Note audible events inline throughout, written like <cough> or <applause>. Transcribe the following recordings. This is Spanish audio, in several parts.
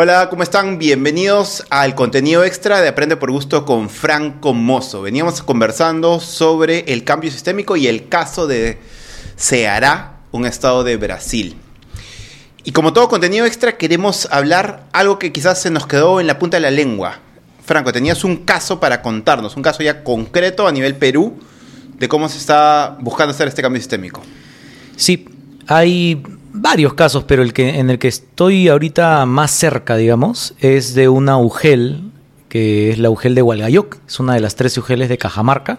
Hola, ¿cómo están? Bienvenidos al contenido extra de Aprende por Gusto con Franco Mozo. Veníamos conversando sobre el cambio sistémico y el caso de Ceará, un estado de Brasil. Y como todo contenido extra, queremos hablar algo que quizás se nos quedó en la punta de la lengua. Franco, tenías un caso para contarnos, un caso ya concreto a nivel Perú de cómo se está buscando hacer este cambio sistémico. Sí, hay varios casos, pero el que, en el que estoy ahorita más cerca, digamos, es de una UGEL, que es la UGEL de Hualgayoc, es una de las tres UGELes de Cajamarca.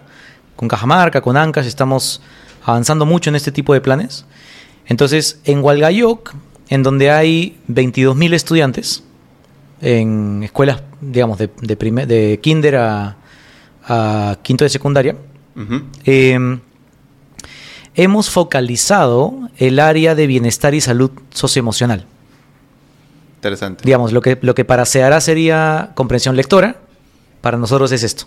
Con Cajamarca, con Ancas, estamos avanzando mucho en este tipo de planes. Entonces, en Hualgayoc, en donde hay 22.000 estudiantes, en escuelas, digamos, de, de, de kinder a, a, quinto de secundaria, uh -huh. eh, hemos focalizado el área de bienestar y salud socioemocional. Interesante. Digamos, lo que, lo que para Seara sería comprensión lectora, para nosotros es esto.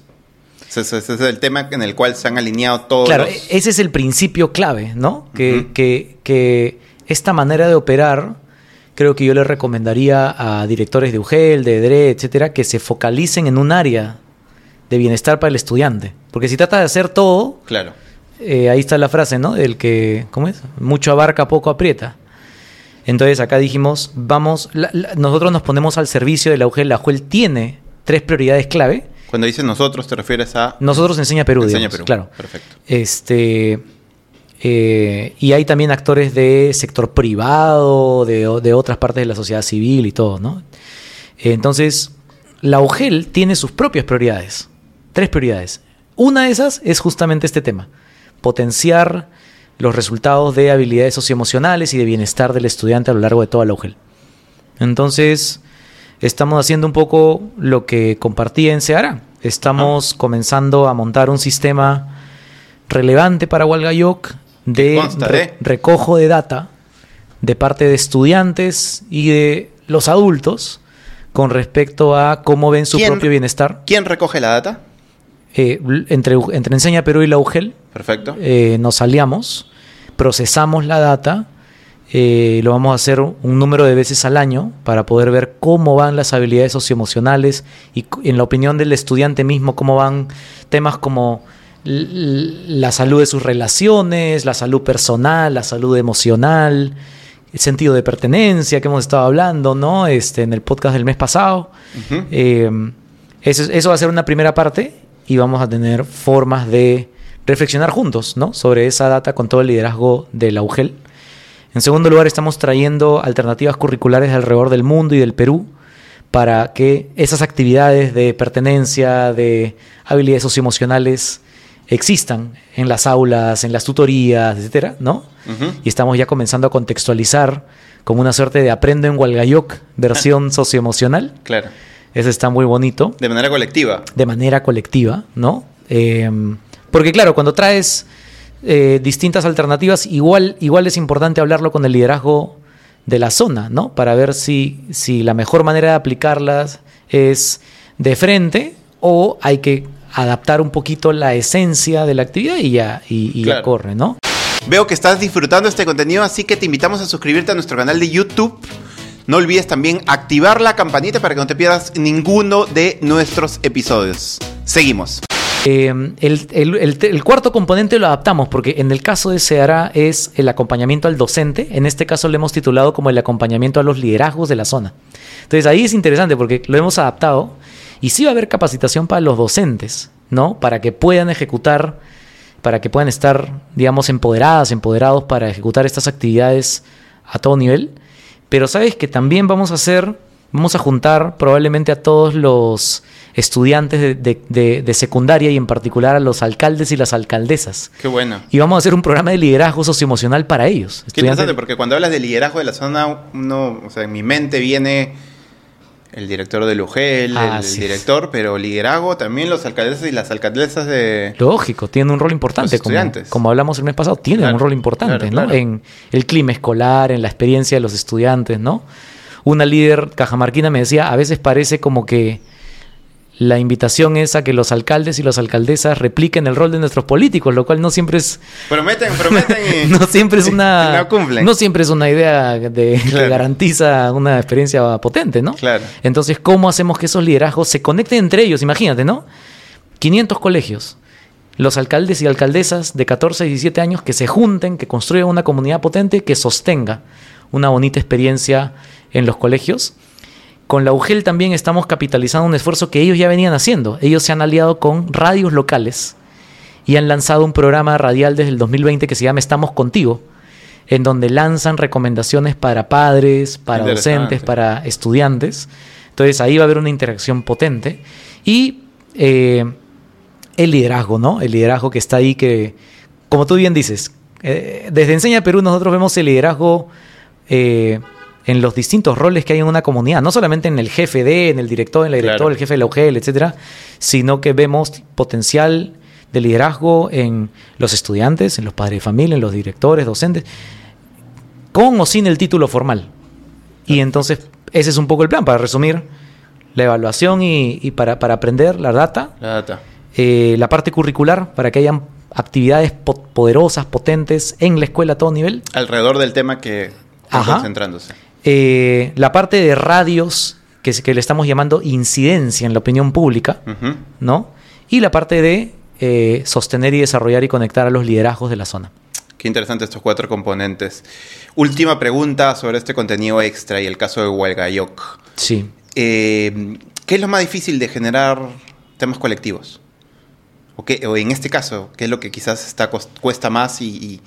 Ese, es el tema en el cual se han alineado todos. Claro, los... ese es el principio clave, ¿no? Que, uh -huh. que, que, esta manera de operar, creo que yo le recomendaría a directores de UGEL, de EDRE, etcétera, que se focalicen en un área de bienestar para el estudiante. Porque si trata de hacer todo, claro eh, ahí está la frase, ¿no? El que, ¿cómo es? Mucho abarca, poco aprieta. Entonces acá dijimos, vamos, la, la, nosotros nos ponemos al servicio de la UGEL. La UGEL tiene tres prioridades clave. Cuando dices nosotros, te refieres a... Nosotros enseña Perú, enseña digamos, Perú. claro. Perfecto. Este, eh, y hay también actores de sector privado, de, de, otras partes de la sociedad civil y todo, ¿no? Entonces, la UGEL tiene sus propias prioridades. Tres prioridades. Una de esas es justamente este tema potenciar los resultados de habilidades socioemocionales y de bienestar del estudiante a lo largo de toda la UGEL. Entonces, estamos haciendo un poco lo que compartí en Seara. Estamos ah. comenzando a montar un sistema relevante para Hualgayoc de re recojo de data de parte de estudiantes y de los adultos con respecto a cómo ven su propio bienestar. ¿Quién recoge la data? Eh, entre, entre Enseña Perú y la UGEL. Perfecto. Eh, nos aliamos, procesamos la data, eh, lo vamos a hacer un número de veces al año para poder ver cómo van las habilidades socioemocionales y en la opinión del estudiante mismo, cómo van temas como la salud de sus relaciones, la salud personal, la salud emocional, el sentido de pertenencia que hemos estado hablando, ¿no? Este, en el podcast del mes pasado. Uh -huh. eh, eso, eso va a ser una primera parte y vamos a tener formas de reflexionar juntos ¿no? sobre esa data con todo el liderazgo de la UGEL. En segundo lugar, estamos trayendo alternativas curriculares alrededor del mundo y del Perú para que esas actividades de pertenencia, de habilidades socioemocionales existan en las aulas, en las tutorías, etcétera, ¿no? Uh -huh. Y estamos ya comenzando a contextualizar como una suerte de aprendo en Hualgayoc versión <laughs> socioemocional. Claro. Eso está muy bonito. De manera colectiva. De manera colectiva, ¿no? Eh, porque claro, cuando traes eh, distintas alternativas, igual, igual es importante hablarlo con el liderazgo de la zona, ¿no? Para ver si, si la mejor manera de aplicarlas es de frente o hay que adaptar un poquito la esencia de la actividad y ya, y, y claro. ya corre, ¿no? Veo que estás disfrutando este contenido, así que te invitamos a suscribirte a nuestro canal de YouTube. No olvides también activar la campanita para que no te pierdas ninguno de nuestros episodios. Seguimos. El, el, el, el, cuarto componente lo adaptamos porque en el caso de Seara es el acompañamiento al docente. En este caso lo hemos titulado como el acompañamiento a los liderazgos de la zona. Entonces ahí es interesante porque lo hemos adaptado y sí va a haber capacitación para los docentes, ¿no? Para que puedan ejecutar, para que puedan estar, digamos, empoderadas, empoderados para ejecutar estas actividades a todo nivel. Pero sabes que también vamos a hacer, vamos a juntar probablemente a todos los estudiantes de, de, de, de, secundaria y en particular a los alcaldes y las alcaldesas. Qué bueno. Y vamos a hacer un programa de liderazgo socioemocional para ellos. Qué interesante, porque cuando hablas de liderazgo de la zona, uno, o sea, en mi mente viene el director del UGEL, ah, el director, pero liderazgo también los alcaldes y las alcaldesas de... Lógico, tienen un rol importante. Como, como, hablamos el mes pasado, tienen claro, un rol importante, claro, ¿no? Claro. En el clima escolar, en la experiencia de los estudiantes, ¿no? Una líder cajamarquina me decía, a veces parece como que la invitación es a que los alcaldes y las alcaldesas repliquen el rol de nuestros políticos, lo cual no siempre es Prometen, prometen y <laughs> no siempre es <laughs> una no cumplen. no siempre es una idea de, que garantiza una experiencia potente, ¿no? Claro. Entonces, ¿cómo hacemos que esos liderazgos se conecten entre ellos? Imagínate, ¿no? 500 colegios, los alcaldes y alcaldesas de 14 y 17 años que se junten, que construyan una comunidad potente que sostenga una bonita experiencia en los colegios. Con la UGEL también estamos capitalizando un esfuerzo que ellos ya venían haciendo. Ellos se han aliado con radios locales y han lanzado un programa radial desde el 2020 que se llama Estamos Contigo, en donde lanzan recomendaciones para padres, para docentes, para estudiantes. Entonces ahí va a haber una interacción potente. Y eh, el liderazgo, ¿no? El liderazgo que está ahí, que, como tú bien dices, eh, desde Enseña Perú nosotros vemos el liderazgo eh, en los distintos roles que hay en una comunidad, no solamente en el jefe de, en el director, en la directora, Claro. el jefe de la UGEL, etcétera, sino que vemos potencial de liderazgo en los estudiantes, en los padres de familia, en los directores, docentes, con o sin el título formal. Y entonces, ese es un poco el plan, para resumir, la evaluación y, y para, para aprender la data, La data. eh, la parte curricular, para que hayan actividades po- poderosas, potentes en la escuela a todo nivel, Alrededor del tema que están Ajá. concentrándose. Eh, la parte de radios, que, es- que le estamos llamando incidencia en la opinión pública. ¿no? Y la parte de eh, sostener y desarrollar y conectar a los liderazgos de la zona. Qué interesante estos cuatro componentes. Última pregunta sobre este contenido extra y el caso de Hualgayoc. Sí. Eh, ¿Qué es lo más difícil de generar temas colectivos? O, qué- o en este caso, ¿qué es lo que quizás está, cuesta más y, y-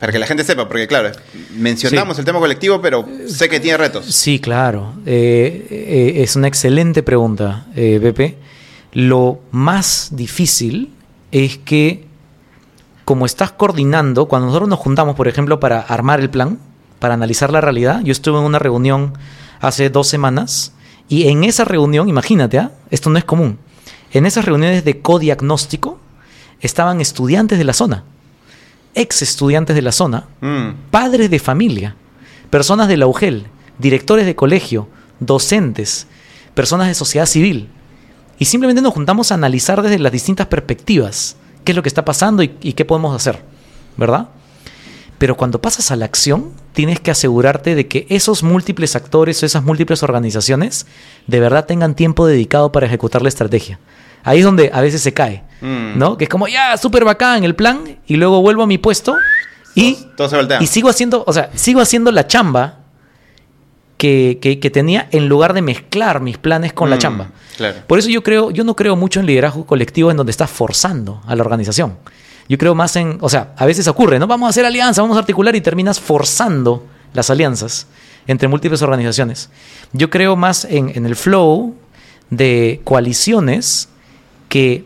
para que la gente sepa? Porque claro, mencionamos el tema colectivo, pero sé que tiene retos. Sí, claro. Eh, eh, es una excelente pregunta, eh, Pepe. Lo más difícil es que, como estás coordinando, cuando nosotros nos juntamos, por ejemplo, para armar el plan, para analizar la realidad, yo estuve en una reunión hace dos semanas y en esa reunión, imagínate, ¿ah? esto no es común, en esas reuniones de codiagnóstico estaban estudiantes de la zona, ex estudiantes de la zona, Mm, padres de familia, personas de la UGEL, directores de colegio, docentes, personas de sociedad civil. Y simplemente nos juntamos a analizar desde las distintas perspectivas qué es lo que está pasando y, y qué podemos hacer, ¿verdad? Pero cuando pasas a la acción, tienes que asegurarte de que esos múltiples actores o esas múltiples organizaciones de verdad tengan tiempo dedicado para ejecutar la estrategia. Ahí es donde a veces se cae, Mm. ¿no? Que es como, ya, súper bacán el plan, y luego vuelvo a mi puesto y Todo- todo se voltea. y sigo haciendo, o sea, sigo haciendo la chamba que, que- que tenía en lugar de mezclar mis planes con la Mm, chamba. Claro. Por eso yo creo, yo no creo mucho en liderazgo colectivo en donde estás forzando a la organización. Yo creo más en, o sea, a veces ocurre, ¿no? Vamos a hacer alianza, vamos a articular y terminas forzando las alianzas entre múltiples organizaciones. Yo creo más en, en el flow de coaliciones que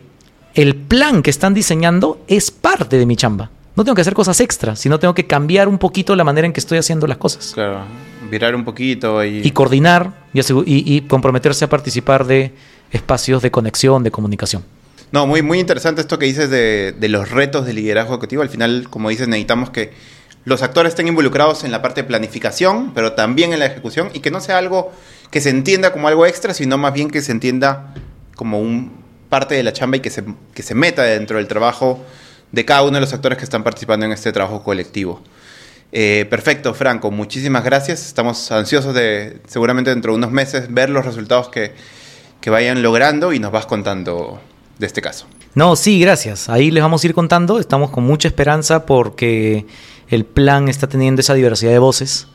el plan que están diseñando es parte de mi chamba. No tengo que hacer cosas extras, sino tengo que cambiar un poquito la manera en que estoy haciendo las cosas. Claro. Virar un poquito y... Y coordinar y, asegu- y- y comprometerse a participar de espacios de conexión, de comunicación. No, muy, muy interesante esto que dices de, de los retos de liderazgo ejecutivo. Al final, como dices, necesitamos que los actores estén involucrados en la parte de planificación, pero también en la ejecución, y que no sea algo que se entienda como algo extra, sino más bien que se entienda como un parte de la chamba y que se, que se meta dentro del trabajo de cada uno de los actores que están participando en este trabajo colectivo. Eh, perfecto, Franco, muchísimas gracias. Estamos ansiosos de, seguramente dentro de unos meses, ver los resultados que, que vayan logrando y nos vas contando de este caso. No, sí, gracias. Ahí les vamos a ir contando. Estamos con mucha esperanza porque el plan está teniendo esa diversidad de voces.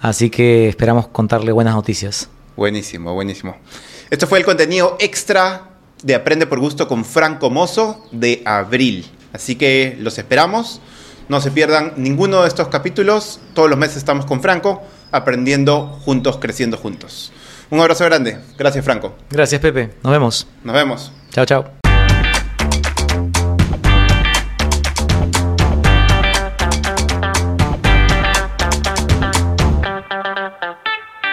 Así que esperamos contarle buenas noticias. Buenísimo, buenísimo. Esto fue el contenido extra de Aprende por Gusto con Franco Mozo de abril. Así que los esperamos. No se pierdan ninguno de estos capítulos. Todos los meses estamos con Franco, aprendiendo juntos, creciendo juntos. Un abrazo grande. Gracias, Franco. Gracias, Pepe. Nos vemos. Nos vemos. Chao, chao.